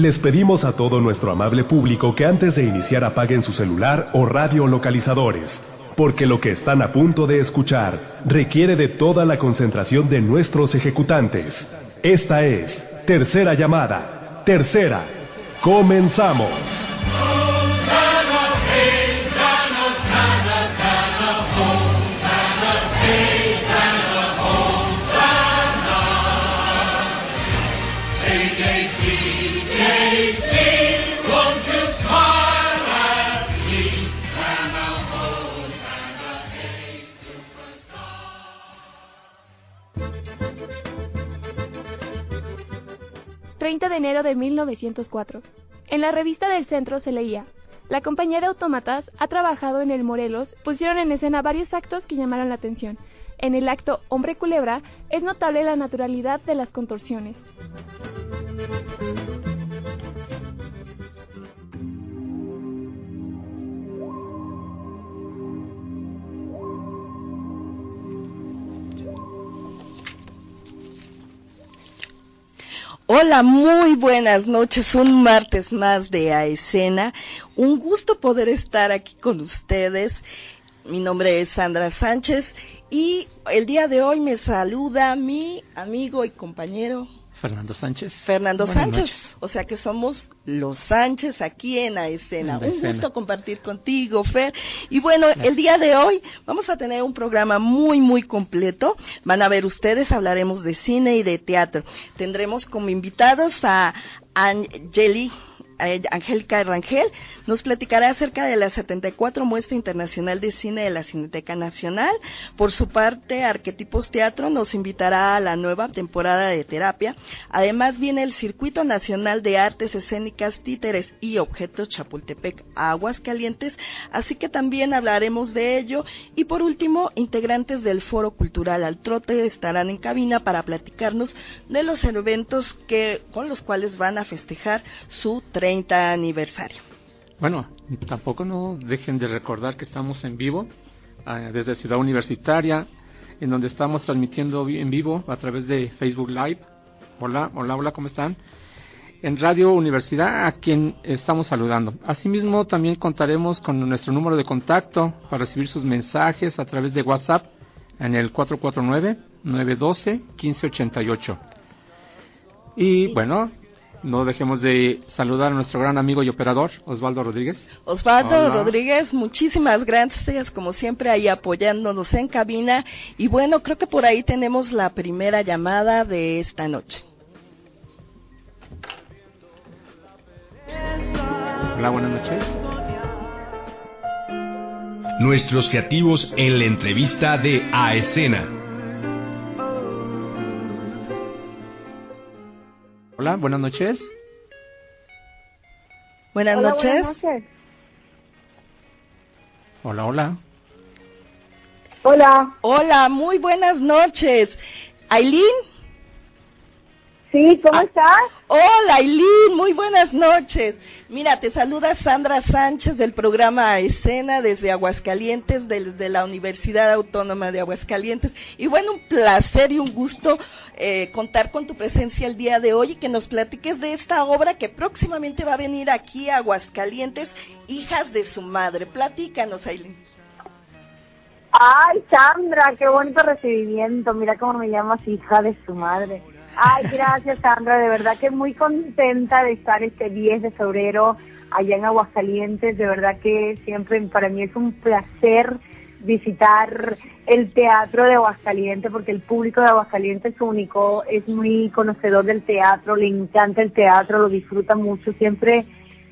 Les pedimos a todo nuestro amable público que antes de iniciar apaguen su celular o radio localizadores, porque lo que están a punto de escuchar requiere de toda la concentración de nuestros ejecutantes. Esta es Tercera Llamada. Tercera. Comenzamos. Enero de 1904. En la revista del centro se leía, la compañía de autómatas ha trabajado en el Morelos, pusieron en escena varios actos que llamaron la atención. En el acto Hombre Culebra es notable la naturalidad de las contorsiones. Hola, muy buenas noches. Un martes más de A Escena. Un gusto poder estar aquí con ustedes. Mi nombre es Sandra Sánchez y el día de hoy me saluda mi amigo y compañero Fernando Sánchez. Fernando Sánchez. O sea que somos los Sánchez aquí en la escena. Un gusto compartir contigo, Fer. Y bueno, el día de hoy vamos a tener un programa muy, muy completo. Van a ver ustedes, hablaremos de cine y de teatro. Tendremos como invitados a Angeli Angélica Rangel, nos platicará acerca de la 74 Muestra Internacional de Cine de la Cineteca Nacional. Por su parte, Arquetipos Teatro nos invitará a la nueva temporada de terapia. Además, viene el Circuito Nacional de Artes Escénicas, Títeres y Objetos Chapultepec Aguas Calientes, así que también hablaremos de ello. Y por último, integrantes del Foro Cultural Al Trote estarán en cabina para platicarnos de los eventos que, con los cuales van a festejar su 30 aniversario. Bueno, tampoco no dejen de recordar que estamos en vivo ah, desde Ciudad Universitaria, en donde estamos transmitiendo en vivo a través de Facebook Live. Hola, hola, hola, ¿cómo están? En Radio Universidad, a quien estamos saludando. Asimismo, también contaremos con nuestro número de contacto para recibir sus mensajes a través de WhatsApp en el 449-912-1588. Y bueno, no dejemos de saludar a nuestro gran amigo y operador, Osvaldo Rodríguez. Osvaldo Rodríguez, muchísimas gracias, como siempre, ahí apoyándonos en cabina. Y bueno, creo que por ahí tenemos la primera llamada de esta noche. Hola, buenas noches. Nuestros creativos en la entrevista de A Escena. Hola, buenas noches. Buenas noches. Hola, hola. Hola. Hola, muy buenas noches. Aileen. Sí, ¿cómo ah, estás? Hola, Aileen, muy buenas noches. Mira, te saluda Sandra Sánchez del programa Escena desde Aguascalientes, desde la Universidad Autónoma de Aguascalientes. Y bueno, un placer y un gusto eh, contar con tu presencia el día de hoy y que nos platiques de esta obra que próximamente va a venir aquí a Aguascalientes, Hijas de su Madre. Platícanos, Aileen. Ay, Sandra, qué bonito recibimiento. Mira cómo me llamas hija de su madre. Ay, gracias Sandra, de verdad que muy contenta de estar este 10 de febrero allá en Aguascalientes, de verdad que siempre para mí es un placer visitar el teatro de Aguascalientes porque el público de Aguascalientes es único, es muy conocedor del teatro, le encanta el teatro, lo disfruta mucho, siempre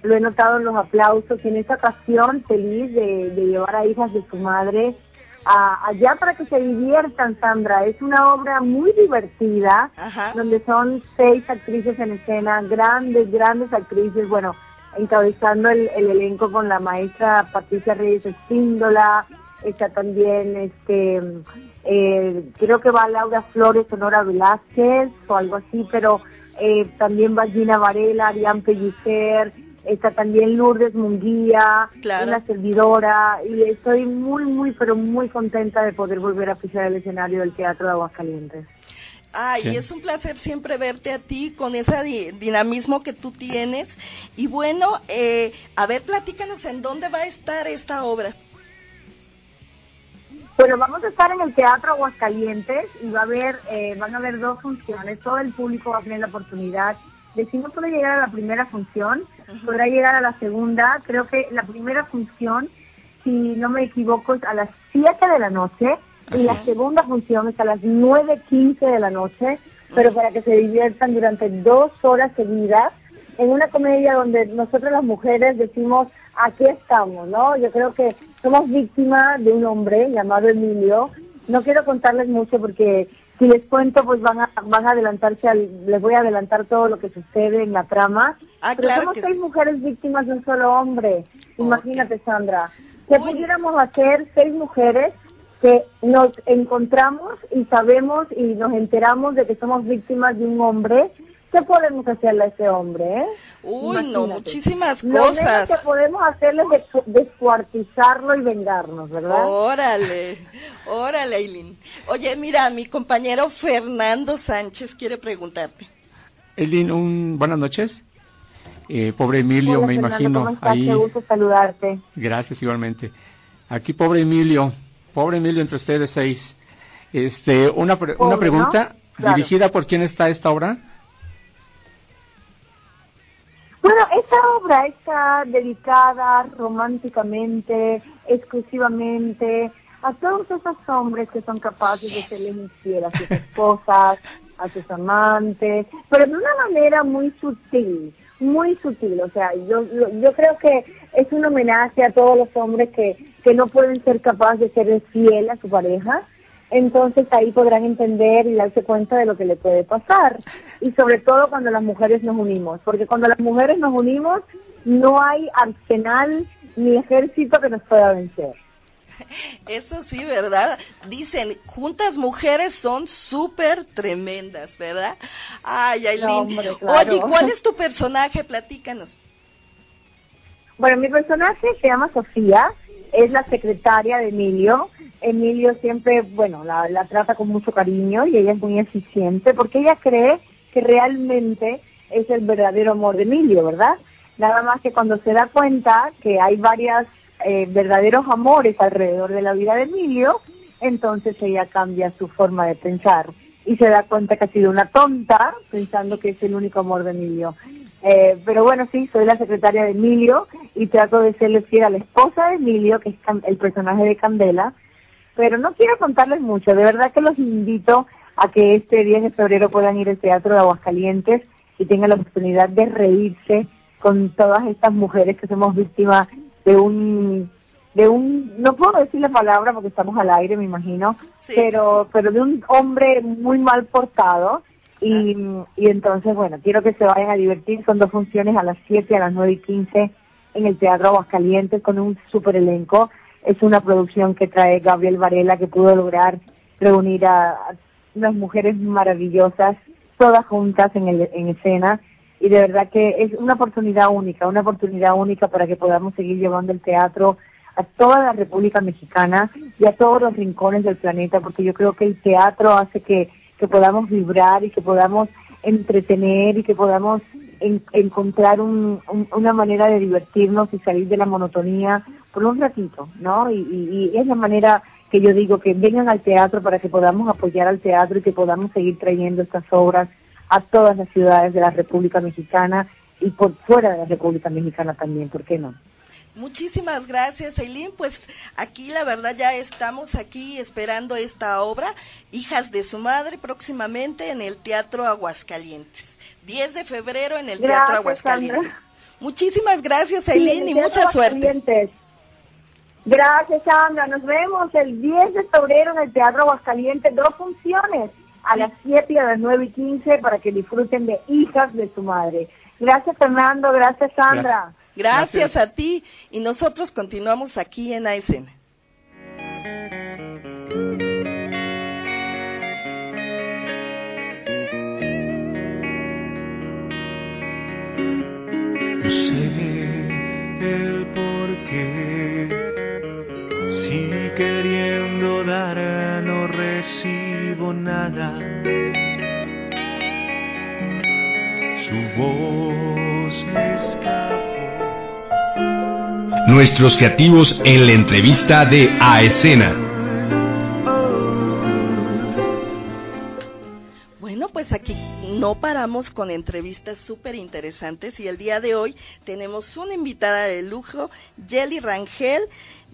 lo he notado en los aplausos. Y en esta ocasión feliz de, de llevar a hijas de su madre allá para que se diviertan, Sandra. Es una obra muy divertida, donde son seis actrices en escena, grandes, grandes actrices, bueno, encabezando el, elenco con la maestra Patricia Reyes Espíndola, está también, este, eh, creo que va Laura Flores, Sonora Velázquez o algo así, pero eh, también va Gina Varela, Arián Pellicer, está también Lourdes Munguía, una servidora, y estoy muy, muy, pero muy contenta de poder volver a pisar el escenario del Teatro de Aguascalientes. Ay, es un placer siempre verte a ti con ese dinamismo que tú tienes. Y bueno, eh, a ver, platícanos en dónde va a estar esta obra. Bueno, vamos a estar en el Teatro Aguascalientes y va a haber, eh, van a haber dos funciones. Todo el público va a tener la oportunidad de si no puede llegar a la primera función, podrá llegar a la segunda. Creo que la primera función, si no me equivoco, es a las 7 de la noche y la segunda función es a las 9.15 de la noche, pero para que se diviertan durante dos horas seguidas en una comedia donde nosotros las mujeres decimos, aquí estamos, ¿no? Yo creo que somos víctimas de un hombre llamado Emilio. No quiero contarles mucho porque si les cuento, pues van a, van a adelantarse, les voy a adelantar todo lo que sucede en la trama. Ah, pero somos seis mujeres víctimas de un solo hombre. Imagínate, Sandra. ¿Qué pudiéramos hacer seis mujeres que nos encontramos y sabemos y nos enteramos de que somos víctimas de un hombre, ¿qué podemos hacerle a ese hombre? Eh? Uy, no, muchísimas cosas. Lo que podemos hacerle es descuartizarlo y vengarnos, ¿verdad? Órale, órale, Eileen. Oye, mira, mi compañero Fernando Sánchez quiere preguntarte. Eileen, un, buenas noches. Eh, pobre Emilio, me imagino. ¿cómo estás? Qué gusto saludarte. Gracias, igualmente. Aquí, pobre Emilio, Pobre Emilio entre ustedes seis. Este, una, una pregunta dirigida por quién está esta obra. Bueno, esta obra está dedicada románticamente, exclusivamente a todos esos hombres que son capaces de serles infiel a sus esposas, a sus amantes, pero de una manera muy sutil, muy sutil. O sea, yo, yo creo que es un homenaje a todos los hombres que, que no pueden ser capaces de ser fiel a su pareja. Entonces ahí podrán entender y darse cuenta de lo que le puede pasar. Y sobre todo cuando las mujeres nos unimos, porque cuando las mujeres nos unimos no hay arsenal ni ejército que nos pueda vencer. Eso sí, ¿verdad? Dicen, juntas mujeres son súper tremendas, ¿verdad? Ay, Aileen. Oye, ¿cuál es tu personaje? Platícanos. Bueno, mi personaje se llama Sofía, es la secretaria de Emilio. Emilio siempre, bueno, la, la trata con mucho cariño y ella es muy eficiente porque ella cree que realmente es el verdadero amor de Emilio, ¿verdad? Nada más que cuando se da cuenta que hay varias eh, verdaderos amores alrededor de la vida de Emilio, entonces ella cambia su forma de pensar y se da cuenta que ha sido una tonta pensando que es el único amor de Emilio. Eh, pero bueno, sí, soy la secretaria de Emilio y trato de serle fiel a la esposa de Emilio, que es el personaje de Candela, pero no quiero contarles mucho, de verdad que los invito a que este 10 de febrero puedan ir al Teatro de Aguascalientes y tengan la oportunidad de reírse con todas estas mujeres que somos víctimas de un de un no puedo decir la palabra porque estamos al aire me imagino pero pero de un hombre muy mal portado y, y entonces bueno quiero que se vayan a divertir. Son dos funciones a las 7 a las 9 y 15 en el Teatro Aguascalientes con un super elenco. Es una producción que trae Gabriel Varela que pudo lograr reunir a, unas mujeres maravillosas todas juntas en, el, en escena. Y de verdad que es una oportunidad única, una oportunidad única para que podamos seguir llevando el teatro a toda la República Mexicana y a todos los rincones del planeta, porque yo creo que el teatro hace que, que podamos vibrar y que podamos entretener y que podamos encontrar un, una manera de divertirnos y salir de la monotonía por un ratito, ¿no? Y, y es la manera que yo digo que vengan al teatro para que podamos apoyar al teatro y que podamos seguir trayendo estas obras a todas las ciudades de la República Mexicana y por fuera de la República Mexicana también, ¿por qué no? Muchísimas gracias, Eileen. Pues aquí la verdad ya estamos aquí esperando esta obra, Hijas de su Madre, próximamente en el Teatro Aguascalientes. 10 de febrero en el Teatro Aguascalientes. Muchísimas gracias, Eileen, y mucha suerte. Gracias, Sandra. Nos vemos el 10 de febrero en el Teatro Aguascalientes, dos funciones a las 7 y a las 9 y 15 para que disfruten de Hijas de su Madre. Gracias Fernando, gracias Sandra. Gracias, a ti y nosotros continuamos aquí en ASN. No sé el por qué, si queriendo dar no recibo nada su voz escapó. Nuestros creativos en la entrevista de A Escena. Bueno, pues aquí no paramos con entrevistas súper interesantes y el día de hoy tenemos una invitada de lujo, Jelly Rangel.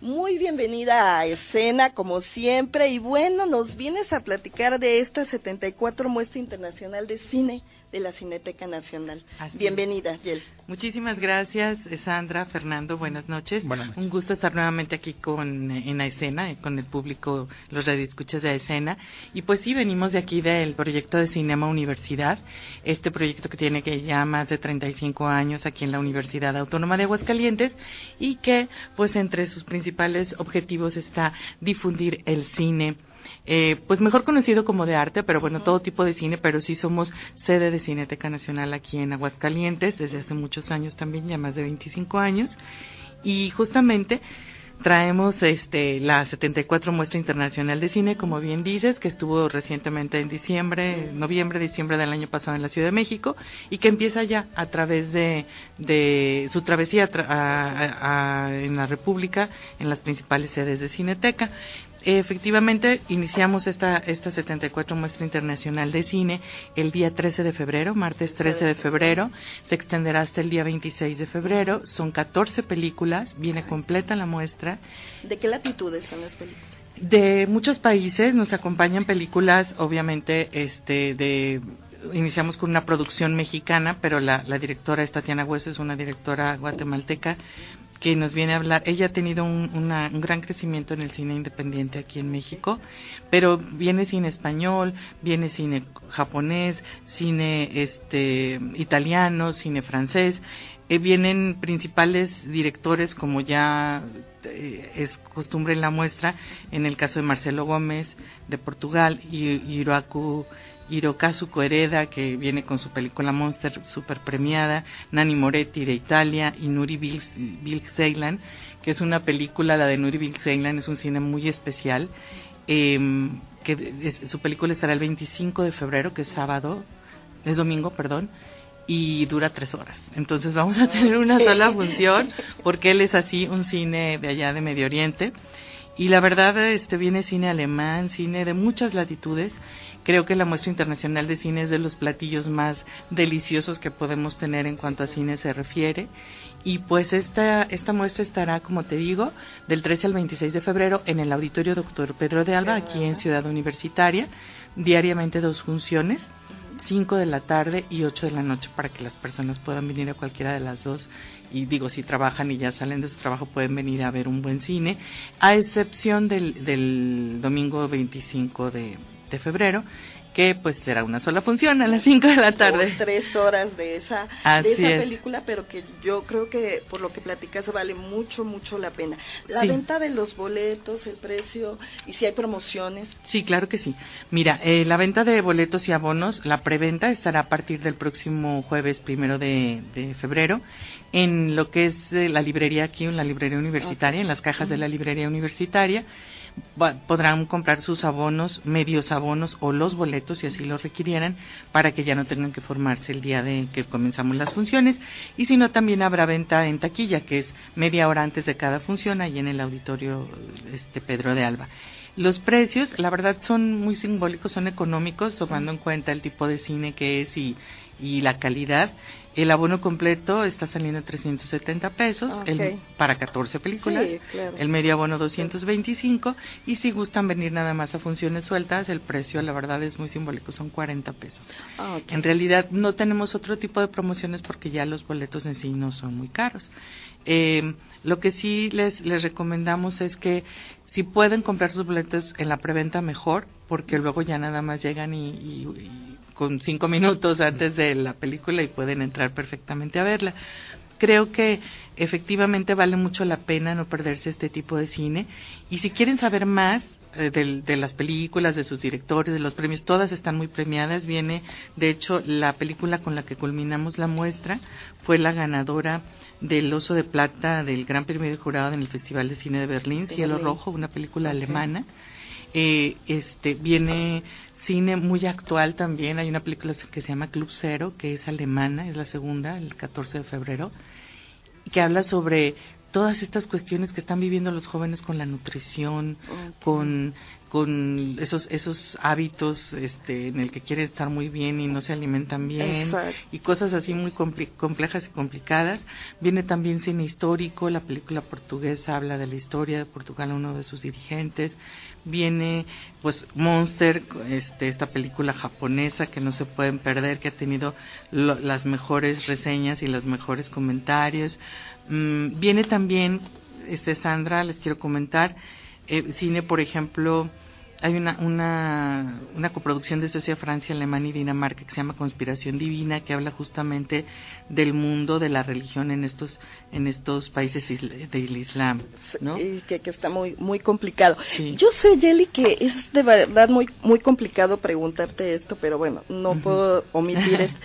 Muy bienvenida a escena, como siempre, y bueno, nos vienes a platicar de esta 74 muestra internacional de cine de la Cineteca Nacional. Bienvenida, Yel. Muchísimas gracias, Sandra, Fernando, buenas noches. Buenas Un gusto estar nuevamente aquí con en la escena, con el público, los radioescuchas de escena. Y pues sí, venimos de aquí del proyecto de Cinema Universidad, este proyecto que tiene que ya más de 35 años aquí en la Universidad Autónoma de Aguascalientes y que pues entre sus principales objetivos está difundir el cine eh, pues mejor conocido como de arte, pero bueno, todo tipo de cine, pero sí somos sede de Cineteca Nacional aquí en Aguascalientes desde hace muchos años también, ya más de 25 años. Y justamente traemos este la 74 muestra internacional de cine como bien dices que estuvo recientemente en diciembre noviembre diciembre del año pasado en la Ciudad de México y que empieza ya a través de, de su travesía en la República en las principales sedes de Cineteca Efectivamente, iniciamos esta, esta 74 muestra internacional de cine el día 13 de febrero, martes 13 de febrero, se extenderá hasta el día 26 de febrero, son 14 películas, viene completa la muestra. ¿De qué latitudes son las películas? De muchos países. Nos acompañan películas, obviamente, este, de iniciamos con una producción mexicana, pero la, directora es Tatiana Hueso, es una directora guatemalteca que nos viene a hablar. Ella ha tenido un, un, gran crecimiento en el cine independiente aquí en México, pero viene cine español, viene cine japonés, cine este italiano, cine francés. Eh, vienen principales directores como ya eh, es costumbre en la muestra, en el caso de Marcelo Gómez de Portugal y Hiroaku Hirokazu Koereda, que viene con su película Monster super premiada, Nani Moretti de Italia y Nuri Bilge Ceylan, que es una película, la de Nuri Bilge Ceylan es un cine muy especial, em, que su película estará el 25 de febrero, que es sábado, es domingo, perdón, y dura tres horas. Entonces vamos a tener una sola función, porque él es así, un cine de allá de Medio Oriente. Y la verdad, este viene cine alemán, cine de muchas latitudes, Creo que la muestra internacional de cine es de los platillos más deliciosos que podemos tener en cuanto a cine se refiere. Y pues esta, esta muestra estará, como te digo, del 13 al 26 de febrero en el Auditorio Doctor Pedro de Alba, aquí en Ciudad Universitaria, diariamente dos funciones. 5 de la tarde y 8 de la noche para que las personas puedan venir a cualquiera de las dos. Y digo si trabajan y ya salen de su trabajo pueden venir a ver un buen cine. A excepción del, del domingo 25 de, de febrero, que pues será una sola función a las 5 de la tarde. tres horas de esa, de esa película, pero que yo creo que por lo que platicas vale mucho, mucho la pena. La venta de los boletos, el precio y si hay promociones. Sí, claro que sí. Mira, eh, la venta de boletos y abonos, la preventa estará a partir del próximo jueves primero de, de febrero en lo que es eh, la librería aquí, en la librería universitaria, en las cajas de la librería universitaria podrán comprar sus abonos, medios abonos o los boletos si así lo requirieran para que ya no tengan que formarse el día de que comenzamos las funciones y si no también habrá venta en taquilla que es media hora antes de cada función ahí en el auditorio este Pedro de Alba. Los precios, la verdad, son muy simbólicos, son económicos, tomando en cuenta el tipo de cine que es y, y la calidad. El abono completo está saliendo a 370 pesos el, para 14 películas, el medio abono 225 y si gustan venir nada más a funciones sueltas, el precio la verdad es muy simbólico, son 40 pesos. Ah, en realidad no tenemos otro tipo de promociones porque ya los boletos en sí no son muy caros. Eh, lo que sí les, les recomendamos es que si pueden comprar sus boletos en la preventa mejor, porque luego ya nada más llegan y con cinco minutos antes de la película y pueden entrar perfectamente a verla. Creo que efectivamente vale mucho la pena no perderse este tipo de cine y si quieren saber más eh, de, las películas, de sus directores, de los premios, todas están muy premiadas. Viene, de hecho, la película con la que culminamos la muestra fue la ganadora del Oso de Plata del Gran Premio de Jurado en el Festival de Cine de Berlín, Cielo Rojo, una película alemana Eh, este viene cine muy actual también. Hay una película que se llama Club Cero, que es alemana, es la segunda, el 14 de febrero, que habla sobre todas estas cuestiones que están viviendo los jóvenes con la nutrición, con, con esos esos hábitos este, en el que quieren estar muy bien y no se alimentan bien y cosas así muy complejas y complicadas. Viene también cine histórico, la película portuguesa habla de la historia de Portugal, uno de sus dirigentes. Viene pues Monster, este, esta película japonesa que no se pueden perder, que ha tenido las mejores reseñas y los mejores comentarios. Mm, viene también, este Sandra, les quiero comentar, eh, cine, por ejemplo, hay una, una, una coproducción de Suecia, Francia, Alemania y Dinamarca que se llama Conspiración Divina, que habla justamente del mundo de la religión en estos, en estos países del Islam. ¿no? Y que, que, está muy, muy complicado. Yo sé, Jelly, que es de verdad muy, muy complicado preguntarte esto, pero bueno, no puedo omitir esto.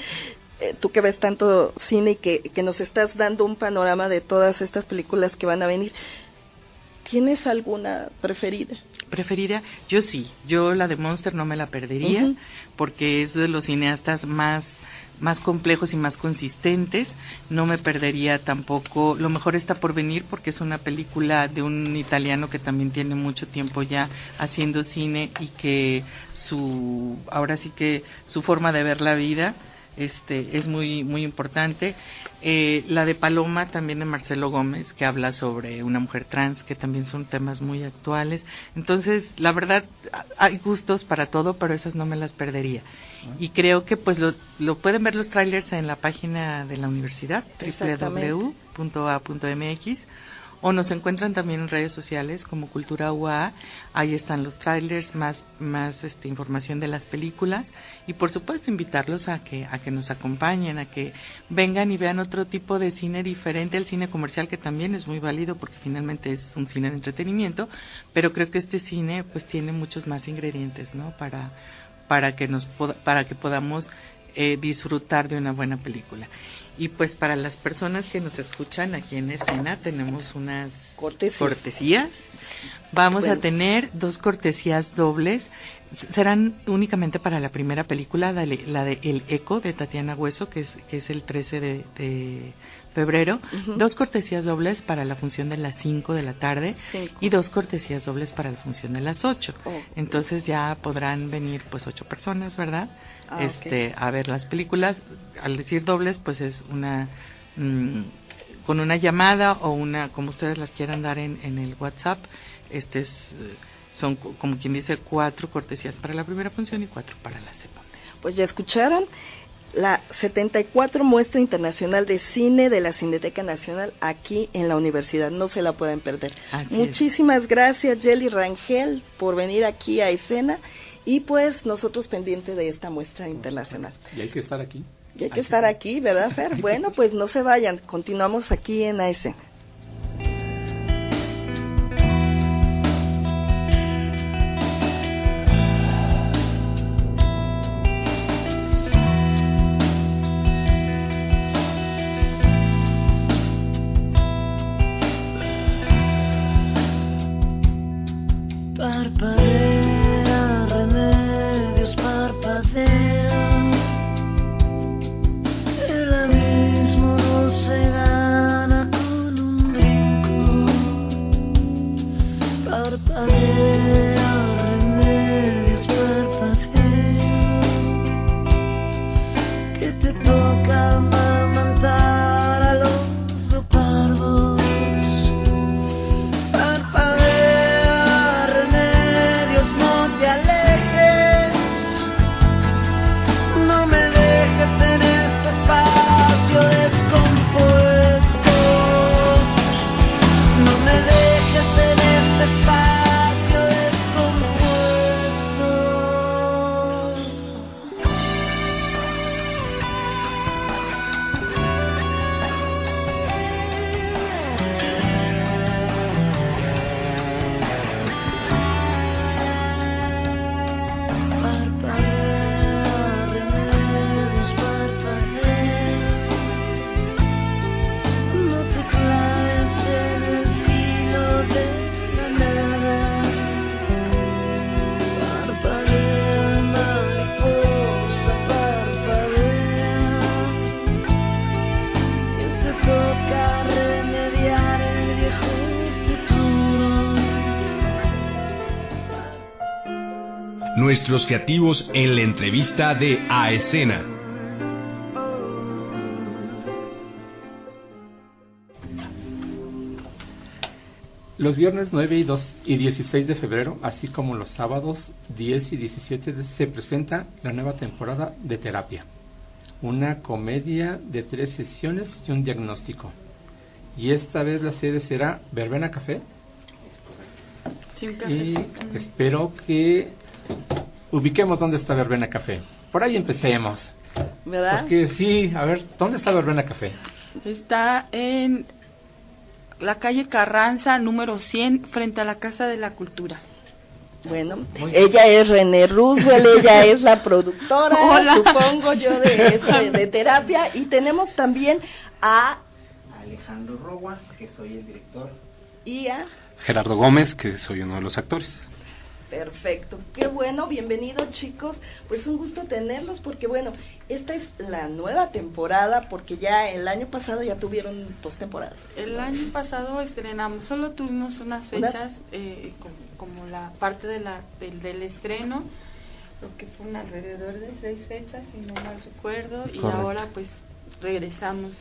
Eh, tú que ves tanto cine y que, que nos estás dando un panorama de todas estas películas que van a venir, ¿tienes alguna preferida? preferida, yo sí, yo la de Monster no me la perdería porque es de los cineastas más más complejos y más consistentes. No me perdería tampoco. Lo mejor está por venir porque es una película de un italiano que también tiene mucho tiempo ya haciendo cine y que su ahora sí que su forma de ver la vida este es muy muy importante. Eh, la de Paloma también de Marcelo Gómez que habla sobre una mujer trans que también son temas muy actuales. Entonces la verdad hay gustos para todo pero esas no me las perdería. Y creo que pues lo, lo pueden ver los trailers en la página de la universidad www.a.mx o nos encuentran también en redes sociales como Cultura UA, ahí están los trailers, más, más este, información de las películas. Y por supuesto invitarlos a que, a que nos acompañen, a que vengan y vean otro tipo de cine diferente al cine comercial que también es muy válido porque finalmente es un cine de entretenimiento, pero creo que este cine pues tiene muchos más ingredientes, ¿no? Para, para que nos para que podamos eh, disfrutar de una buena película. Y pues para las personas que nos escuchan aquí en escena tenemos unas cortesías. Vamos a tener dos cortesías dobles. Serán únicamente para la primera película, la de, El Eco de Tatiana Hueso, que es, que es el 13 de, febrero. Dos cortesías dobles para la función de las 5 de la tarde y dos cortesías dobles para la función de las 8. Entonces ya podrán venir pues ocho personas, ¿verdad? Ah, este, a ver las películas. Al decir dobles, pues es una mm, con una llamada o una, como ustedes las quieran dar en, en el WhatsApp. Este es, son como quien dice cuatro cortesías para la primera función y cuatro para la segunda. Pues ya escucharon la 74 muestra internacional de cine de la Cineteca Nacional aquí en la universidad. No se la pueden perder. Muchísimas gracias, Jelly Rangel, por venir aquí a escena y pues nosotros pendientes de esta muestra internacional. Y hay que estar aquí. Y hay, que, estar aquí, ¿verdad, Fer? bueno, pues no se vayan, continuamos aquí en AES. Nuestros creativos en la entrevista de A Escena. Los viernes 9 y 2 y 16 de febrero, así como los sábados 10 y 17, de- se presenta la nueva temporada de Terapia, una comedia de tres sesiones y un diagnóstico. Y esta vez la sede será Verbena Café y espero que ubiquemos dónde está Verbena Café. Por ahí empecemos. ¿Verdad? Porque sí, a ver, ¿dónde está Verbena Café? Está en la calle Carranza, número 100, frente a la Casa de la Cultura. Bueno, ella es René Roosevelt, ella es la productora, Hola. supongo yo, de, de terapia. Y tenemos también a Alejandro Roa, que soy el director. Ia. Gerardo Gómez, que soy uno de los actores. Perfecto, qué bueno, bienvenidos chicos. Pues un gusto tenerlos porque bueno, esta es la nueva temporada porque ya el año pasado ya tuvieron dos temporadas. El año pasado estrenamos, solo tuvimos unas Una- fechas eh, como, como la parte de la, del, del estreno, lo que fue un alrededor de seis fechas, si no mal recuerdo, y ahora pues regresamos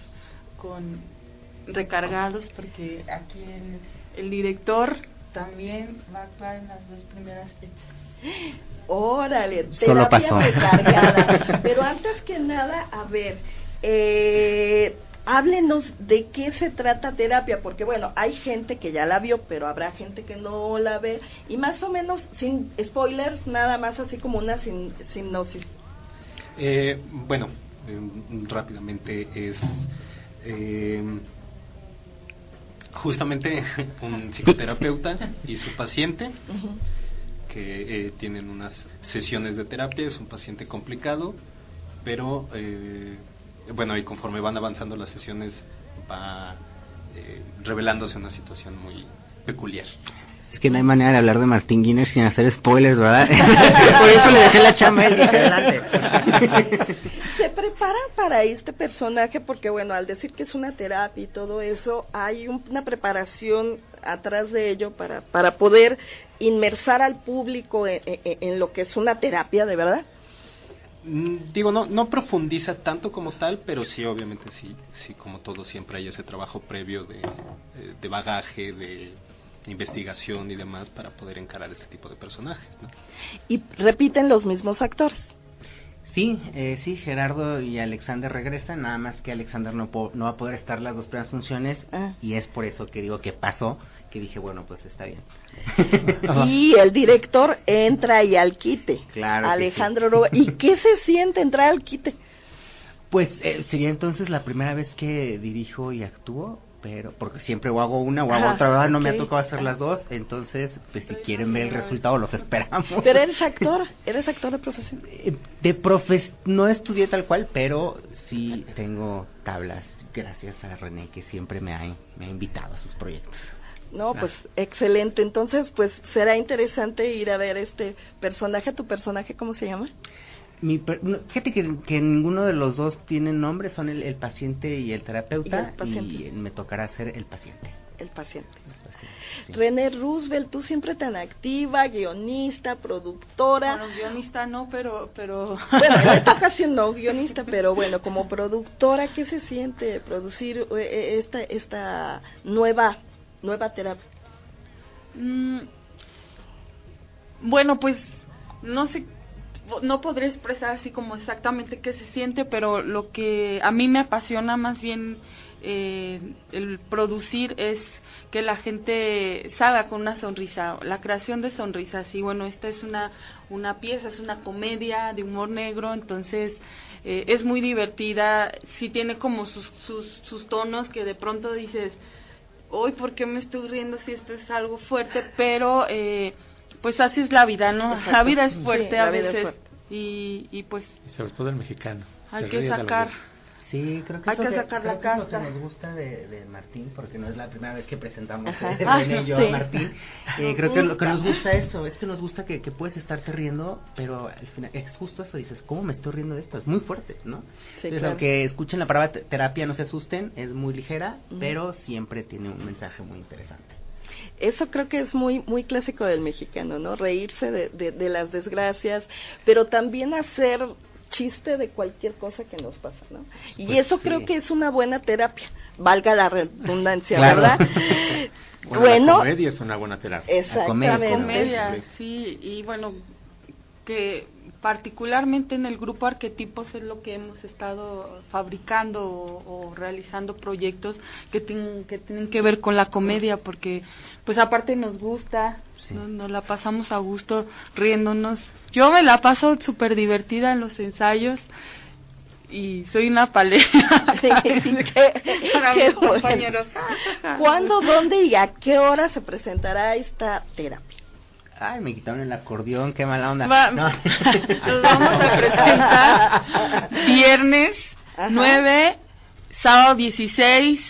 con recargados porque aquí el, el director también va a actuar en las dos primeras fechas. Órale, Solo terapia pasó. recargada. Pero antes que nada, a ver, eh, háblenos de qué se trata terapia, porque bueno, hay gente que ya la vio, pero habrá gente que no la ve. Y más o menos, sin spoilers, nada más así como una sin, sinopsis. Eh, bueno, eh, rápidamente es eh, justamente un psicoterapeuta y su paciente que eh, tienen unas sesiones de terapia. Es un paciente complicado, pero eh, bueno, y conforme van avanzando las sesiones va eh, revelándose una situación muy peculiar. Es que no hay manera de hablar de Martín Guinness sin hacer spoilers, ¿verdad? Por eso le dejé la chamba y dije adelante. ¿Se preparan para este personaje? Porque bueno, al decir que es una terapia y todo eso, hay un- una preparación atrás de ello para, para poder inmersar al público en, en- en lo que es una terapia, ¿de verdad? Mm, Digo, no, no profundiza tanto como tal, pero sí, obviamente sí, sí, como todo siempre hay ese trabajo previo de, eh, de bagaje, de investigación y demás para poder encarar este tipo de personajes. ¿no? Y repiten los mismos actores. Sí, eh, sí, Gerardo y Alexander regresan, nada más que Alexander no, po- no va a poder estar las dos primeras funciones Ah. y es por eso que digo que pasó, que dije, bueno, pues está bien. Y el director entra y al quite. Claro Alejandro sí. Roa. ¿Y qué se siente entrar al quite? Pues eh, sería entonces la primera vez que dirijo y actúo, pero porque siempre o hago una o hago otra, ¿verdad? No me ha tocado hacer las dos, entonces, pues si quieren ver el resultado, los esperamos. Pero eres actor, eres actor de profesión. Eh, De profes, no estudié tal cual, pero sí tengo tablas, gracias a René, que siempre me ha, me ha invitado a sus proyectos. No, pues excelente. Entonces, pues será interesante ir a ver este personaje. ¿Tu personaje cómo se llama? Mi per- fíjate que, que ninguno de los dos tienen nombre, son el, el paciente y el terapeuta, Y el paciente. y me tocará ser el paciente. El paciente. El paciente, sí. René Roosevelt, tú siempre tan activa, guionista, productora. Bueno, guionista no, pero... pero Bueno, en esta ocasión no guionista, pero bueno, como productora, ¿qué se siente producir eh, eh, esta esta nueva nueva terapia? Mm, bueno, pues no sé, no podré expresar así como exactamente qué se siente, pero lo que a mí me apasiona más bien eh, el producir es que la gente salga con una sonrisa, la creación de sonrisas. Y bueno, esta es una, una pieza, es una comedia de humor negro, entonces eh, es muy divertida, sí tiene como sus, sus, sus tonos que de pronto dices, hoy por qué me estoy riendo si esto es algo fuerte, pero eh, pues así es la vida, ¿no? Exacto. La vida es fuerte a veces fuerte. y, y pues Y sobre todo el mexicano. hay que sacar. Sí, creo que, Hay es lo que sacar creo la que es lo que nos gusta de, de Martín, porque no es la primera vez que presentamos eh, Ah, y yo sí. a Martín. Eh, creo que lo que nos gusta eso, es que nos gusta que, que puedes estarte riendo, pero al final es justo eso, dices, ¿cómo me estoy riendo de esto? Es muy fuerte, ¿no? Sí, Entonces, claro. aunque escuchen la palabra te- terapia, no se asusten, es muy ligera, pero siempre tiene un mensaje muy interesante. Eso creo que es muy muy clásico del mexicano, ¿no? Reírse de, de, las desgracias, pero también hacer chiste de cualquier cosa que nos pasa, ¿no? y pues eso creo que es una buena terapia, valga la redundancia, ¿verdad? bueno, la comedia es una buena terapia. Exactamente. La comedia, sí, y bueno, que particularmente en el grupo Arquetipos es lo que hemos estado fabricando o, realizando proyectos que tienen, que tienen que ver con la comedia, porque pues aparte nos gusta, nos la pasamos a gusto riéndonos. Yo me la paso súper divertida en los ensayos y soy una palera para mis compañeros. ¿Cuándo, dónde y a qué hora se presentará esta terapia? Ay, me quitaron el acordeón, qué mala onda. no. Nos vamos a presentar viernes 9, sábado 16.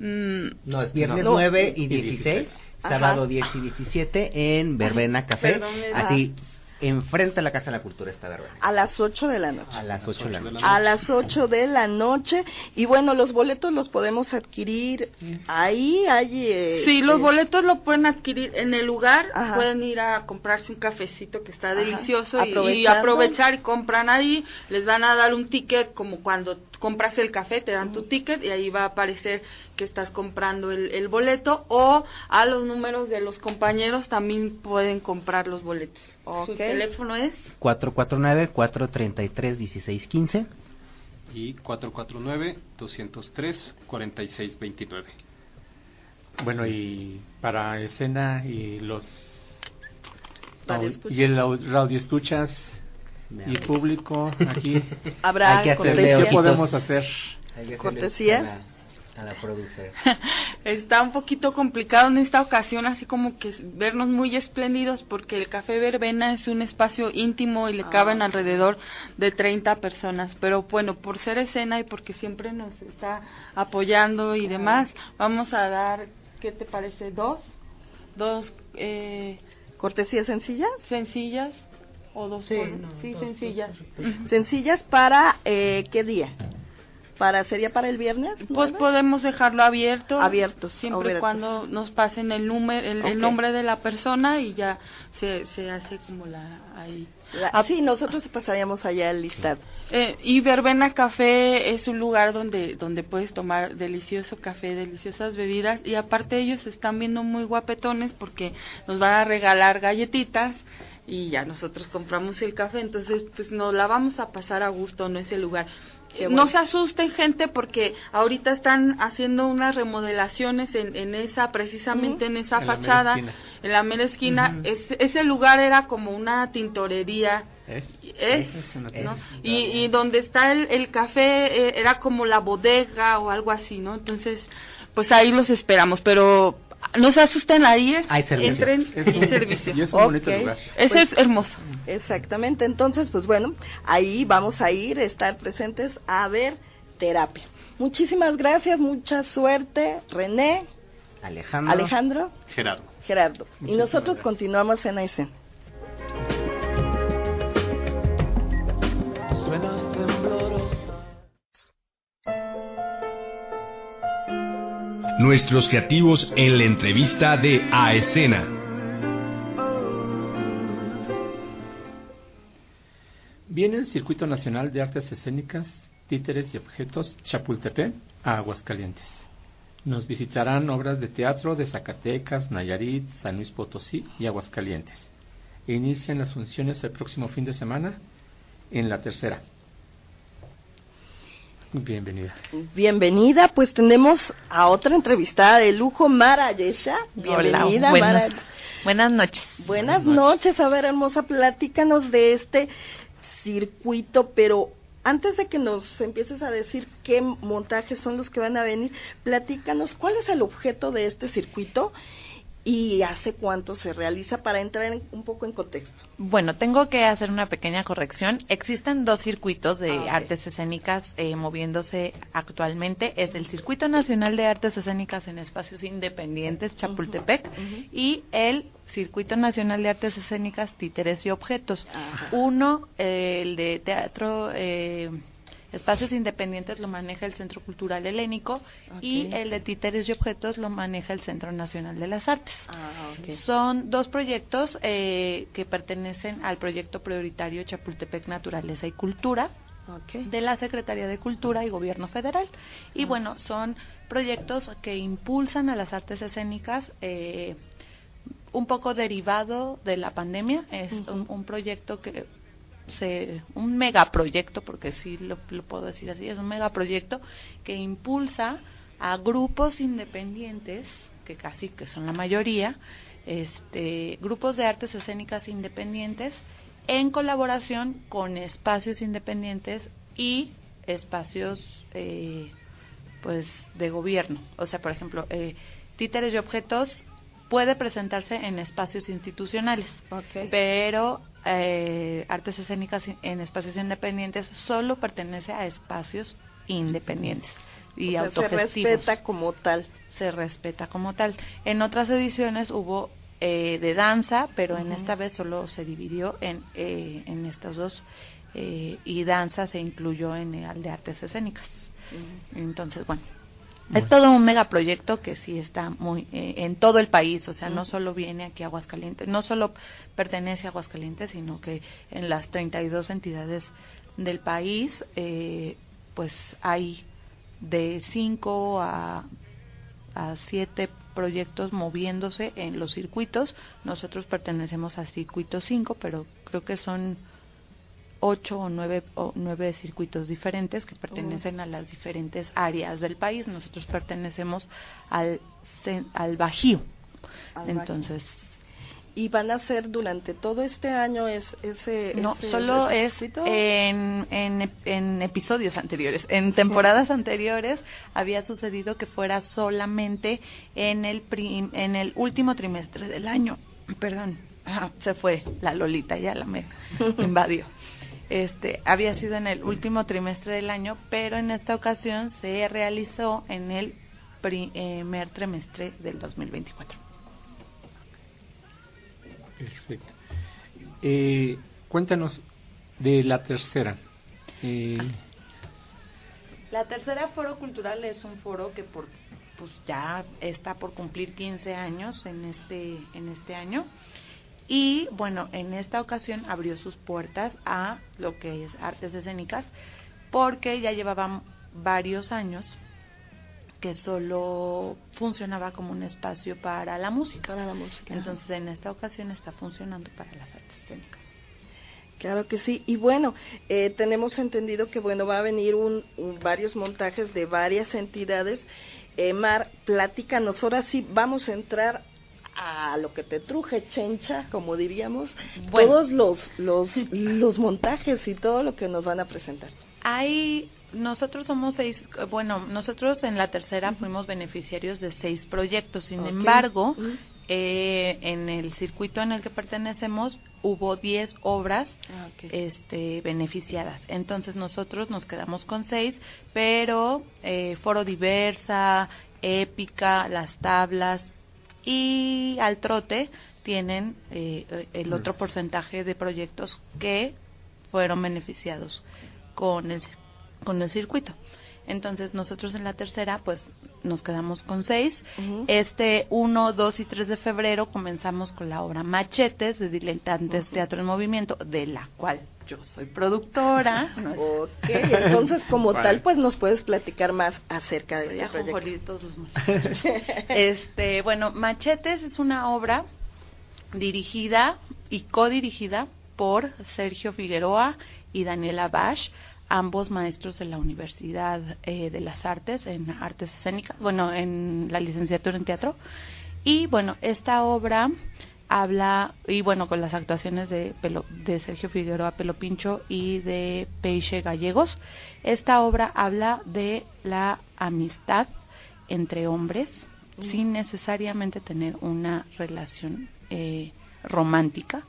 Mm, no, es viernes 9 y 16, sábado 10 y 17 en Verbena Café. Así, enfrente a la Casa de la Cultura está Verbena. A las 8 de la noche. A las 8 de la noche. A las 8 de la noche. Y bueno, los boletos los podemos adquirir ahí. Hay, eh, sí, los eh, boletos lo pueden adquirir en el lugar. Pueden ir a comprarse un cafecito que está delicioso y, aprovechar y compran ahí. Les van a dar un ticket como cuando compras el café, te dan tu ticket y ahí va a aparecer que estás comprando el, el boleto o a los números de los compañeros también pueden comprar los boletos. Su teléfono es 449-433-1615 y 449-203-4629. Bueno, y para escena y los y el radio escuchas y público aquí. Habrá que ¿Qué podemos hacer? Cortesía a la producer. Está un poquito complicado en esta ocasión, así como que vernos muy espléndidos, porque el Café Verbena es un espacio íntimo y le caben ah. alrededor de 30 personas. Pero bueno, por ser escena y porque siempre nos está apoyando y demás, vamos a dar, ¿qué te parece? ¿Dos? ¿Dos? Eh, ¿Cortesías sencillas? Sencillas. ¿O dos? Sí, sí sencillas. ¿Sencillas para eh, qué día? Para sería para el viernes pues podemos dejarlo abierto abierto siempre cuando nos pasen el número el, nombre de la persona y ya se, se hace como la ahí. Ah, sí nosotros pasaríamos allá el listado. Eh, y Verbena Café es un lugar donde donde puedes tomar delicioso café deliciosas bebidas y aparte ellos están viendo muy guapetones porque nos van a regalar galletitas y ya nosotros compramos el café, entonces pues nos la vamos a pasar a gusto en ese lugar. No se asusten gente porque ahorita están haciendo unas remodelaciones en, en esa, precisamente en esa fachada, en la mera esquina. ese lugar era como una tintorería. Es, y, y, donde está el, el café eh, era como la bodega o algo así, ¿no? Entonces, pues ahí los esperamos, pero no se asusten ahí, Hay servicio. entren en servicio. Y es un bonito lugar. Ese pues, es hermoso. Exactamente, entonces, pues bueno, ahí vamos a ir, estar presentes a ver terapia. Muchísimas gracias, mucha suerte, René, Alejandro, Alejandro Gerardo. Gerardo. y nosotros continuamos en Aysén. Nuestros creativos en la entrevista de A Escena. Viene el Circuito Nacional de Artes Escénicas, Títeres y Objetos Chapultepec a Aguascalientes. Nos visitarán obras de teatro de Zacatecas, Nayarit, San Luis Potosí y Aguascalientes. Inician las funciones el próximo fin de semana en la tercera. Bienvenida. Bienvenida, pues tenemos a otra entrevistada de lujo, Mara Yesha. Bienvenida, Mara. Buenas noches. Buenas, noches. A ver, hermosa, platícanos de este circuito, pero antes de que nos empieces a decir qué montajes son los que van a venir, platícanos cuál es el objeto de este circuito y hace cuánto se realiza para entrar un poco en contexto. Bueno, tengo que hacer una pequeña corrección. Existen dos circuitos de ah, artes escénicas eh, moviéndose actualmente. Es el Circuito Nacional de Artes Escénicas en Espacios Independientes, Chapultepec, y el Circuito Nacional de Artes Escénicas, Títeres y Objetos. Uno, eh, el de teatro... Eh, Espacios independientes lo maneja el Centro Cultural Helénico y el de títeres y objetos lo maneja el Centro Nacional de las Artes. Ah, Son dos proyectos eh, que pertenecen al proyecto prioritario Chapultepec Naturaleza y Cultura. de la Secretaría de Cultura y Gobierno Federal. Y ah. bueno, son proyectos que impulsan a las artes escénicas eh, un poco derivado de la pandemia. Es un, proyecto que se, un megaproyecto, porque sí lo, puedo decir así, es un megaproyecto que impulsa a grupos independientes, que casi que son la mayoría, este, grupos de artes escénicas independientes, en colaboración con espacios independientes y espacios eh, pues de gobierno. O sea, por ejemplo, eh, títeres y objetos puede presentarse en espacios institucionales, pero eh, artes escénicas en espacios independientes solo pertenece a espacios independientes y o Se respeta como tal. Se respeta como tal. En otras ediciones hubo eh, de danza, pero en esta vez solo se dividió en, eh, en estos dos y danza se incluyó en el de artes escénicas. Entonces, bueno, es todo un megaproyecto que sí está muy eh, en todo el país, o sea, no solo viene aquí a Aguascalientes, no solo pertenece a Aguascalientes, sino que en las 32 entidades del país, eh, pues hay de 5 a, a 7 proyectos moviéndose en los circuitos. Nosotros pertenecemos al circuito 5, pero creo que son ocho o nueve, o nueve circuitos diferentes que pertenecen a las diferentes áreas del país. Nosotros pertenecemos al, al Bajío. Entonces, y van a ser durante todo este año es ese no solo es en, en, episodios anteriores. En temporadas anteriores había sucedido que fuera solamente en el en el último trimestre del año. Perdón se fue la Lolita ya la me invadió este, había sido en el último trimestre del año, pero en esta ocasión se realizó en el primer trimestre del 2024. Perfecto. Eh, cuéntanos de la tercera. Eh, la tercera foro cultural es un foro que por pues ya está por cumplir 15 años en este en este año y bueno, en esta ocasión abrió sus puertas a lo que es artes escénicas porque ya llevaban varios años que solo funcionaba como un espacio para la música. Para la música. Entonces, en esta ocasión está funcionando para las artes escénicas. Claro que sí. Y bueno, eh, tenemos entendido que bueno va a venir un, varios montajes de varias entidades. Eh, Mar, platícanos. Ahora sí vamos a entrar a lo que te truje, chencha, como diríamos, todos los, los, los montajes y todo lo que nos van a presentar. Hay, nosotros somos seis, bueno, nosotros en la tercera fuimos beneficiarios de seis proyectos, sin embargo, eh, en el circuito en el que pertenecemos hubo diez obras ah, este, beneficiadas. Entonces nosotros nos quedamos con seis, pero eh, Foro Diversa, Épica, Las Tablas, y al trote tienen eh, el otro porcentaje de proyectos que fueron beneficiados con el, con el circuito. Entonces nosotros en la tercera pues nos quedamos con seis. Este 1, 2 y 3 de febrero comenzamos con la obra Machetes de Diletantes Teatro en Movimiento, de la cual yo soy productora. ok, entonces como tal pues nos puedes platicar más acerca de este proyecto. este, bueno, Machetes es una obra dirigida y codirigida por Sergio Figueroa y Daniela Bash ambos maestros de la Universidad eh, de las Artes, en Artes Escénicas, bueno, en la licenciatura en teatro. Y bueno, esta obra habla, y bueno, con las actuaciones de, de Sergio Figueroa Pelopincho y de Peixe Gallegos, esta obra habla de la amistad entre hombres mm. sin necesariamente tener una relación eh, romántica,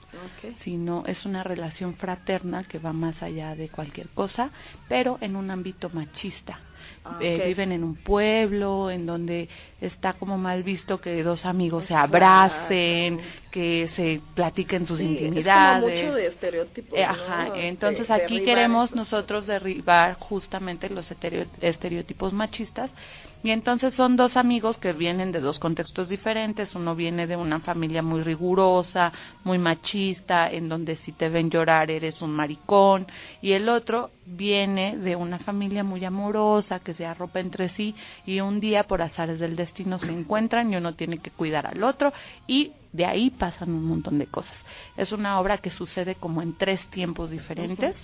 sino es una relación fraterna que va más allá de cualquier cosa, pero en un ámbito machista. Ah, eh, viven en un pueblo en donde está como mal visto que dos amigos se abracen, que se platiquen sus intimidades. Es mucho de estereotipos. Eh, ajá, entonces aquí queremos nosotros derribar justamente los estereotipos machistas y entonces son dos amigos que vienen de dos contextos diferentes. Uno viene de una familia muy rigurosa, muy machista, en donde si te ven llorar eres un maricón. Y el otro viene de una familia muy amorosa, que se arropa entre sí y un día por azares del destino se encuentran y uno tiene que cuidar al otro y de ahí pasan un montón de cosas. Es una obra que sucede como en tres tiempos diferentes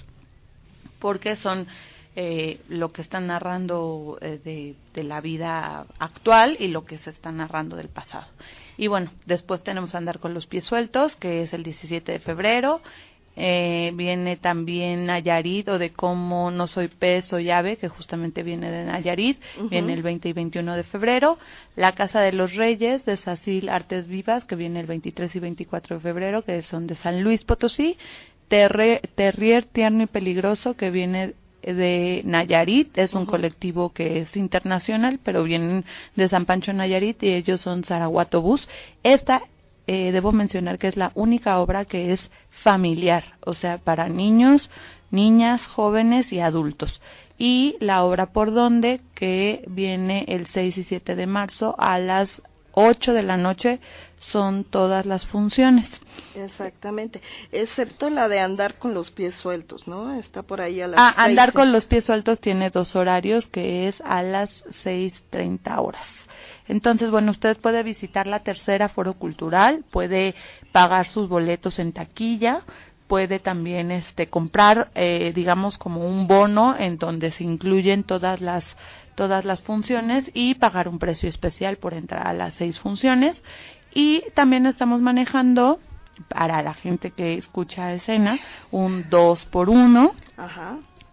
porque son eh, lo que están narrando eh, de, la vida actual y lo que se está narrando del pasado. Y bueno, después tenemos Andar con los pies sueltos, que es el 17 de febrero. Eh, viene también Nayarit o de cómo no soy pez o llave, que justamente viene de Nayarit, viene el 20 y 21 de febrero. La Casa de los Reyes de Sacil Artes Vivas, que viene el 23 y 24 de febrero, que son de San Luis Potosí. Terrier Tierno y Peligroso, que viene de Nayarit, es un colectivo que es internacional, pero vienen de San Pancho Nayarit y ellos son Zaraguato Bus. Esta, eh, debo mencionar que es la única obra que es familiar, o sea, para niños, niñas, jóvenes y adultos. Y la obra por donde, que viene el 6 y 7 de marzo a las 8 de la noche son todas las funciones. Exactamente, excepto la de andar con los pies sueltos, ¿no? Está por ahí a las Ah, andar con los pies sueltos tiene dos horarios, que es a las 6.30 horas. Entonces, bueno, usted puede visitar la tercera foro cultural, puede pagar sus boletos en taquilla, puede también este comprar eh, digamos como un bono en donde se incluyen todas las todas las funciones y pagar un precio especial por entrar a las seis funciones. Y también estamos manejando para la gente que escucha escena un 2 por 1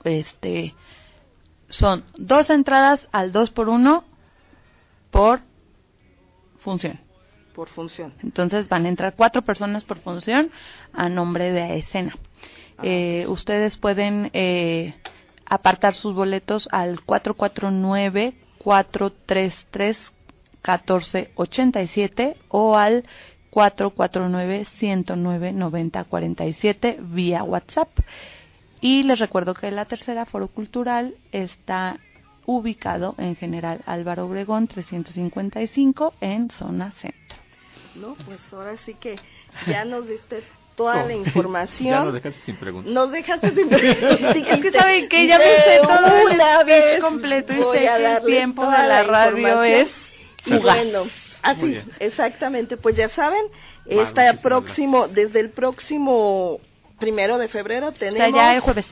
este son dos entradas al 2 por 1 por función. Por función. Entonces van a entrar cuatro personas por función a nombre de escena. Ah, eh, ustedes pueden eh, apartar sus boletos al 449-433-1487 o al 449-109-9047 vía WhatsApp. Y les recuerdo que la tercera foro cultural está ubicado en General Álvaro Obregón 355 en zona centro. No, pues ahora sí que ya nos diste toda la información. Ya nos dejaste sin preguntas. Nos dejaste sin preguntas. es que saben que ya me sé todo una vez completo y sé que el tiempo de la, radio es y bueno, así, exactamente. Pues ya saben, está próximo, desde el próximo primero de febrero tenemos... ya el jueves.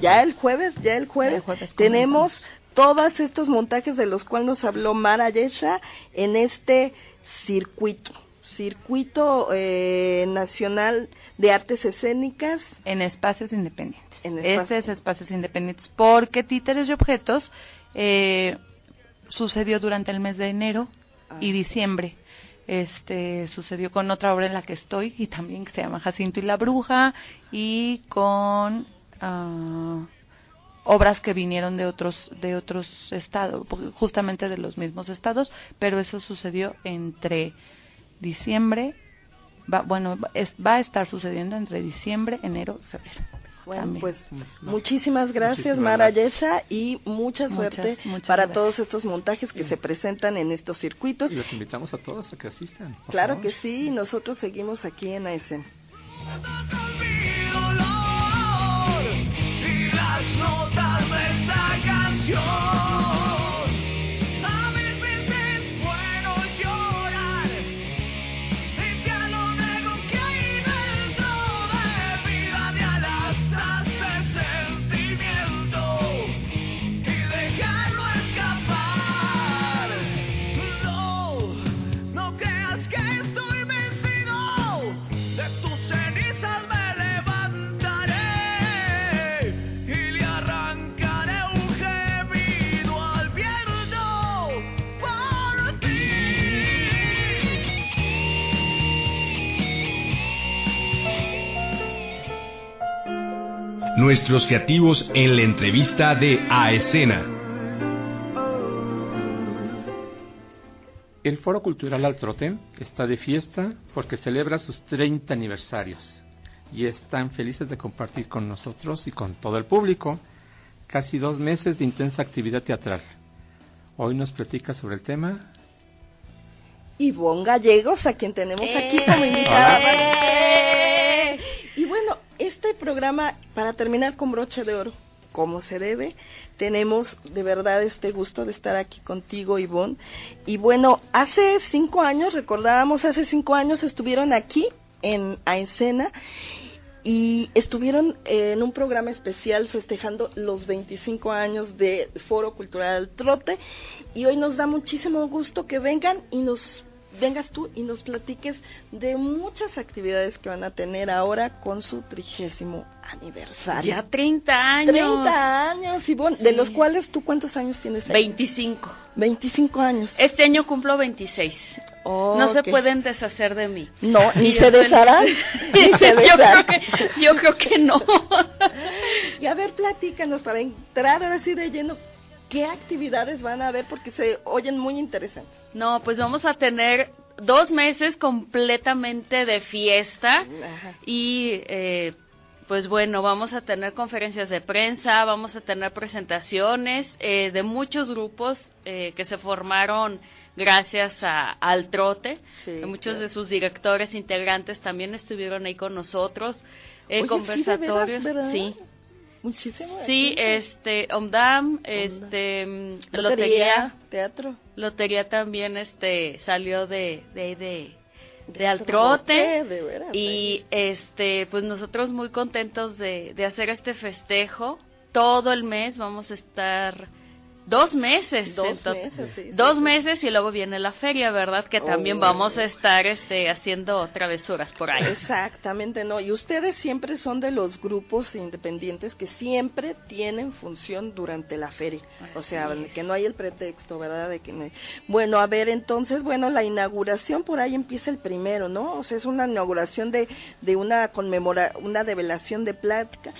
Ya el jueves, ya el jueves, tenemos todos estos montajes de los cuales nos habló Mara Yesha en este circuito circuito eh, nacional de artes escénicas en espacios independientes. En Este es espacios independientes porque títeres y objetos eh, sucedió durante el mes de enero y ah. diciembre. Este sucedió con otra obra en la que estoy y también que se llama Jacinto y la Bruja y con uh, obras que vinieron de otros de otros estados, justamente de los mismos estados, pero eso sucedió entre diciembre, va, bueno, va a estar sucediendo entre diciembre, enero y febrero. Bueno, pues muchísimas gracias Mara Yesha y mucha suerte para todos estos montajes que se presentan en estos circuitos. Y los invitamos a todos a que asistan. Claro que sí, nosotros seguimos aquí en ASM. las notas esta canción. nuestros creativos en la entrevista de A Escena. El Foro Cultural Al Trote está de fiesta porque celebra sus 30 aniversarios y están felices de compartir con nosotros y con todo el público casi dos meses de intensa actividad teatral. Hoy nos platica sobre el tema Ivonne Gallegos, a quien tenemos aquí como eh, invitada programa, para terminar con broche de oro, como se debe, tenemos de verdad este gusto de estar aquí contigo, Ivonne. Y bueno, hace cinco años, recordábamos, hace cinco años estuvieron aquí en Aencena y estuvieron en un programa especial festejando los 25 años de Foro Cultural Trote y hoy nos da muchísimo gusto que vengan y nos vengas tú y nos platiques de muchas actividades que van a tener ahora con su trigésimo aniversario. Ya 30 años. 30 años, y de los cuales tú cuántos años tienes? 25. 25 años. Este año cumplo 26. no se pueden deshacer de mí. No, ni se desharán. ni se yo, creo que, yo creo que no. y a ver, platícanos para entrar así de lleno. ¿Qué actividades van a haber? Porque se oyen muy interesantes. No, pues vamos a tener dos meses completamente de fiesta y eh, pues bueno, vamos a tener conferencias de prensa, vamos a tener presentaciones eh, de muchos grupos eh, que se formaron gracias a, al trote. muchos de sus directores integrantes también estuvieron ahí con nosotros. Eh, conversatorios, sí. Muchísimo. Sí, este, OMDAM, este, Lotería, Teatro. Lotería también, este, salió de, de, de de al trote y este pues nosotros muy contentos de, de hacer este festejo. Todo el mes vamos a estar Dos meses. Dos meses, sí, Dos meses y luego viene la feria, ¿verdad? Que también oh, vamos a estar este, haciendo travesuras por ahí. Exactamente, ¿no? Y ustedes siempre son de los grupos independientes que siempre tienen función durante la feria. O sea, que no hay el pretexto, ¿verdad? De que Bueno, a ver, entonces, bueno, la inauguración por ahí empieza el primero, ¿no? O sea, es una inauguración de, de una conmemora, una develación de plática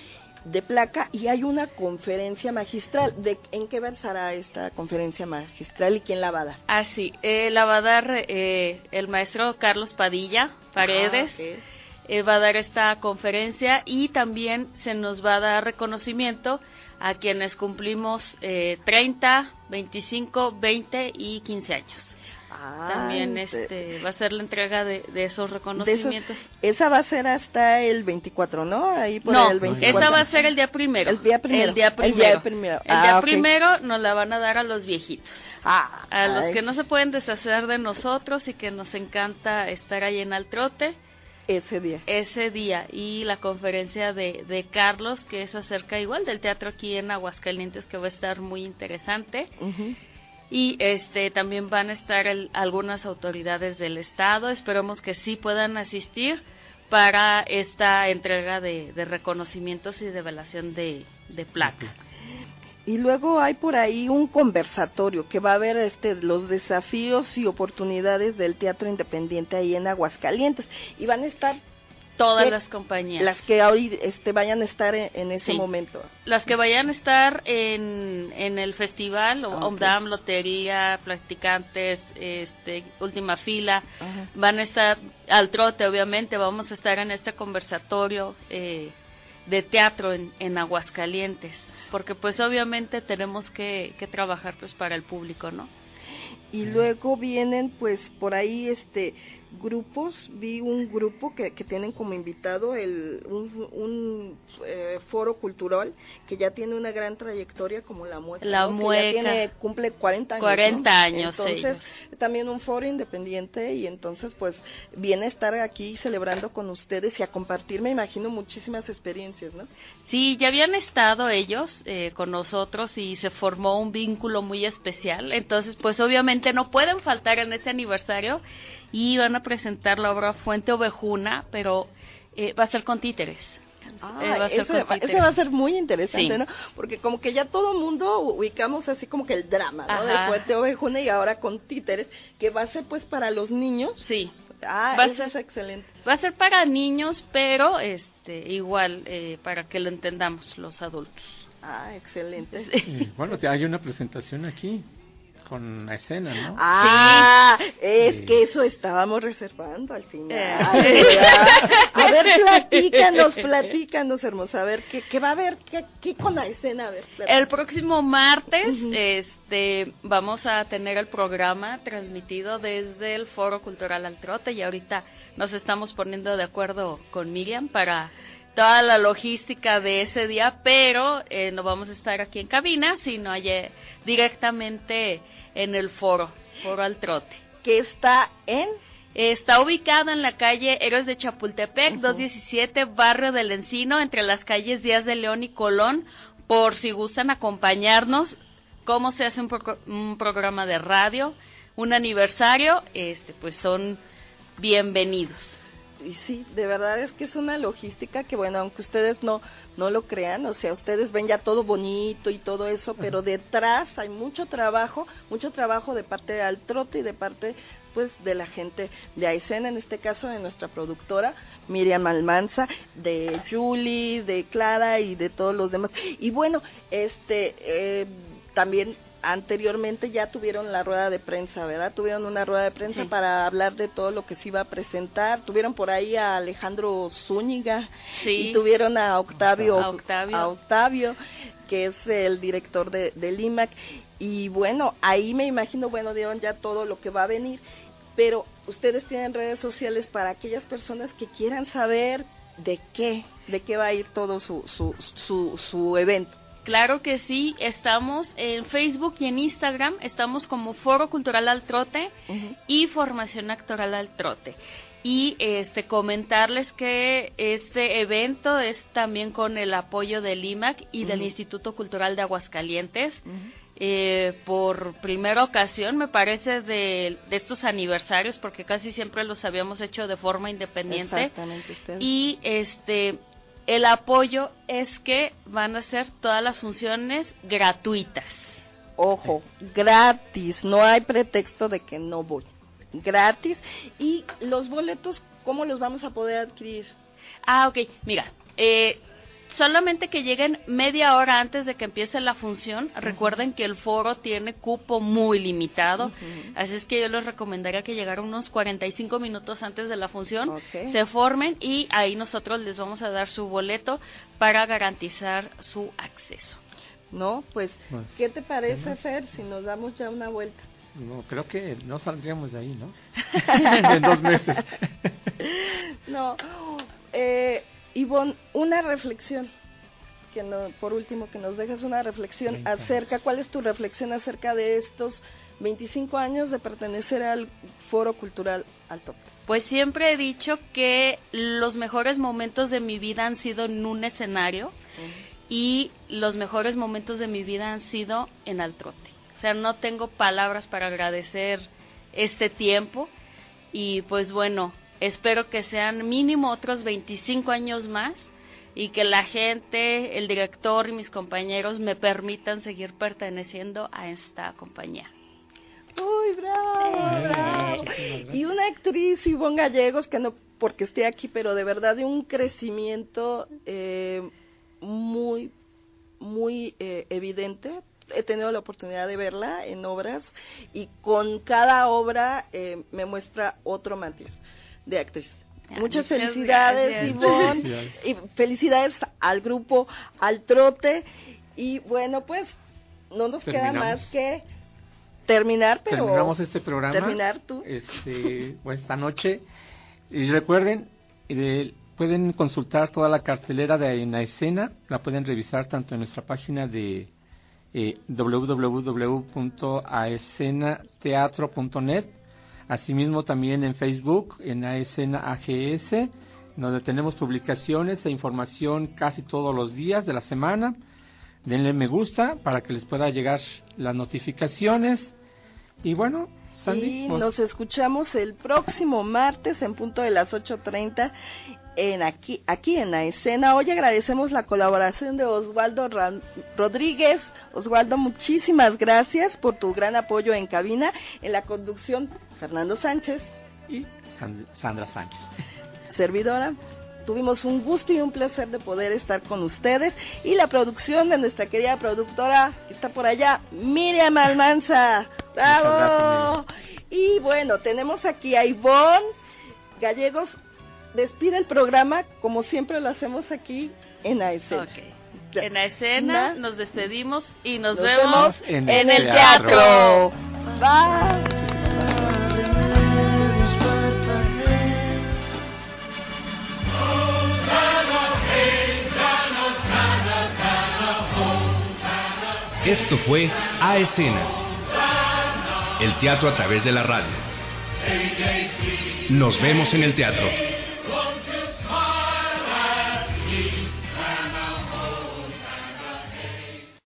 de placa y hay una conferencia magistral. ¿De, ¿En qué versará esta conferencia magistral y quién la va a dar? Ah, sí, eh, la va a dar eh, el maestro Carlos Padilla Paredes. Eh, va a dar esta conferencia y también se nos va a dar reconocimiento a quienes cumplimos 30, 25, 20 y 15 años. También este, va a ser la entrega de, esos reconocimientos. esa va a ser hasta el 24, ¿no? Ahí por no, el 24. esa va a ser el día primero. El día primero. El día primero. El día primero, ah, nos la van a dar a los viejitos. Ah, a los que no se pueden deshacer de nosotros y que nos encanta estar ahí en Altrote. Ese día. Ese día. Y la conferencia de, de Carlos, que es acerca igual del teatro aquí en Aguascalientes, que va a estar muy interesante y este también van a estar algunas autoridades del estado. Esperamos que sí puedan asistir para esta entrega de, reconocimientos y develación de, de placa. Y luego hay por ahí un conversatorio que va a ver este los desafíos y oportunidades del teatro independiente ahí en Aguascalientes. Y van a estar Todas las compañías. Las que ahorita este, vayan a estar en, ese momento. Las que vayan a estar en, en el festival, o OMDAM, Lotería, Practicantes, este, Última Fila, van a estar al trote, obviamente, vamos a estar en este conversatorio eh, de teatro en, en Aguascalientes, porque pues obviamente tenemos que, que trabajar pues para el público, ¿no? Y luego vienen pues por ahí este grupos, vi un grupo que, que tienen como invitado el, un, eh, foro cultural que ya tiene una gran trayectoria como la Mueca. La Mueca. tiene, cumple 40 años. 40 años. Entonces, también un foro independiente y entonces pues viene a estar aquí celebrando con ustedes y a compartir, me imagino, muchísimas experiencias, ¿no? Sí, ya habían estado ellos eh, con nosotros y se formó un vínculo muy especial. Entonces, pues obviamente no pueden faltar en ese aniversario y van a presentar la obra Fuente Ovejuna, pero eh, va a ser con títeres. Ah, eh, va a ser ese, va a ser muy interesante, ¿no? Porque como que ya todo mundo ubicamos así como que el drama, ¿no? De Fuente Ovejuna y ahora con títeres, que va a ser pues para los niños. Sí. Ah, va eso es excelente. Va a ser para niños, pero este igual eh, para que lo entendamos los adultos. Ah, excelente. bueno, hay una presentación aquí. Con la escena, ¿no? Ah, es que eso estábamos reservando al final. Eh. a ver, platícanos, platícanos, hermosa. A ver, ¿qué, qué va a haber? ¿Qué, ¿Qué, con la escena? A ver, el próximo martes este, vamos a tener el programa transmitido desde el Foro Cultural Altrote y ahorita nos estamos poniendo de acuerdo con Miriam para toda la logística de ese día, pero eh, no vamos a estar aquí en cabina, sino allí directamente en el foro, foro al trote. Que está en... Está ubicado en la calle Héroes de Chapultepec, 217, barrio del Encino, entre las calles Díaz de León y Colón, por si gustan acompañarnos, cómo se hace un, un programa de radio, un aniversario, este, pues son bienvenidos y sí, de verdad es que es una logística que, bueno, aunque ustedes no, no lo crean, o sea, ustedes ven ya todo bonito y todo eso, pero detrás hay mucho trabajo, mucho trabajo de parte de Altrote y de parte, pues, de la gente de Aysén, en este caso de nuestra productora, Miriam Almanza, de Julie, de Clara y de todos los demás. Y bueno, este, eh, también anteriormente ya tuvieron la rueda de prensa, ¿verdad? Tuvieron una rueda de prensa para hablar de todo lo que se iba a presentar. Tuvieron por ahí a Alejandro Zúñiga y tuvieron a Octavio, a Octavio. que es el director de, del IMAC. Y bueno, ahí me imagino, bueno, dieron ya todo lo que va a venir. Pero ustedes tienen redes sociales para aquellas personas que quieran saber de qué, de qué va a ir todo su, su, su, su evento. Claro que sí, estamos en Facebook y en Instagram, estamos como Foro Cultural al Trote y Formación Actoral al Trote. Y este comentarles que este evento es también con el apoyo del IMAC y del Instituto Cultural de Aguascalientes. Eh, por primera ocasión, me parece, de, de, estos aniversarios, porque casi siempre los habíamos hecho de forma independiente. Exactamente, usted. Y este, el apoyo es que van a ser todas las funciones gratuitas. Ojo, gratis, no hay pretexto de que no voy. Gratis. ¿Y los boletos, cómo los vamos a poder adquirir? Ah, ok. Mira, eh, solamente que lleguen media hora antes de que empiece la función. Recuerden que el foro tiene cupo muy limitado, así es que yo les recomendaría que llegaran unos 45 minutos antes de la función, se formen y ahí nosotros les vamos a dar su boleto para garantizar su acceso. No, pues, pues ¿qué te parece, Fer, si nos damos ya una vuelta? No, creo que no saldríamos de ahí, ¿no? en dos meses. no, eh, Ivonne, una reflexión, que no, por último, que nos dejas una reflexión acerca, ¿cuál es tu reflexión acerca de estos 25 años de pertenecer al Foro Cultural Alto? Pues siempre he dicho que los mejores momentos de mi vida han sido en un escenario y los mejores momentos de mi vida han sido en Altrote. O sea, no tengo palabras para agradecer este tiempo y pues bueno, Espero que sean mínimo otros 25 años más y que la gente, el director y mis compañeros me permitan seguir perteneciendo a esta compañía. ¡Uy, bravo, bravo! Y una actriz, Ivonne Gallegos, que no porque esté aquí, pero de verdad de un crecimiento eh, muy, muy eh, evidente. He tenido la oportunidad de verla en obras y con cada obra eh, me muestra otro matiz de actriz. Muchas, felicidades, Ivonne, y felicidades al grupo, al trote. Y bueno, pues no nos queda más que terminar, pero. Terminamos este programa. Terminar tú. Este, esta noche. Y recuerden, eh, pueden consultar toda la cartelera de la escena, la pueden revisar tanto en nuestra página de eh, www.aescenateatro.net Asimismo también en Facebook, en escena AGS, donde tenemos publicaciones e información casi todos los días de la semana. Denle me gusta para que les pueda llegar las notificaciones. Y bueno, Sandy, pues nos escuchamos el próximo martes en punto de las 8.30 en aquí, aquí en la escena. Hoy agradecemos la colaboración de Osvaldo Rodríguez. Osvaldo, muchísimas gracias por tu gran apoyo en cabina. En la conducción, Fernando Sánchez. Y Sandra Sánchez. Servidora. Tuvimos un gusto y un placer de poder estar con ustedes. Y la producción de nuestra querida productora que está por allá, Miriam Almanza. ¡Bravo! Y bueno, tenemos aquí a Ivonne Gallegos. Despide el programa como siempre lo hacemos aquí en la escena. En la escena nos despedimos y nos, vemos, en, el teatro. Bye. Esto fue A Escena, el teatro a través de la radio. Nos vemos en el teatro.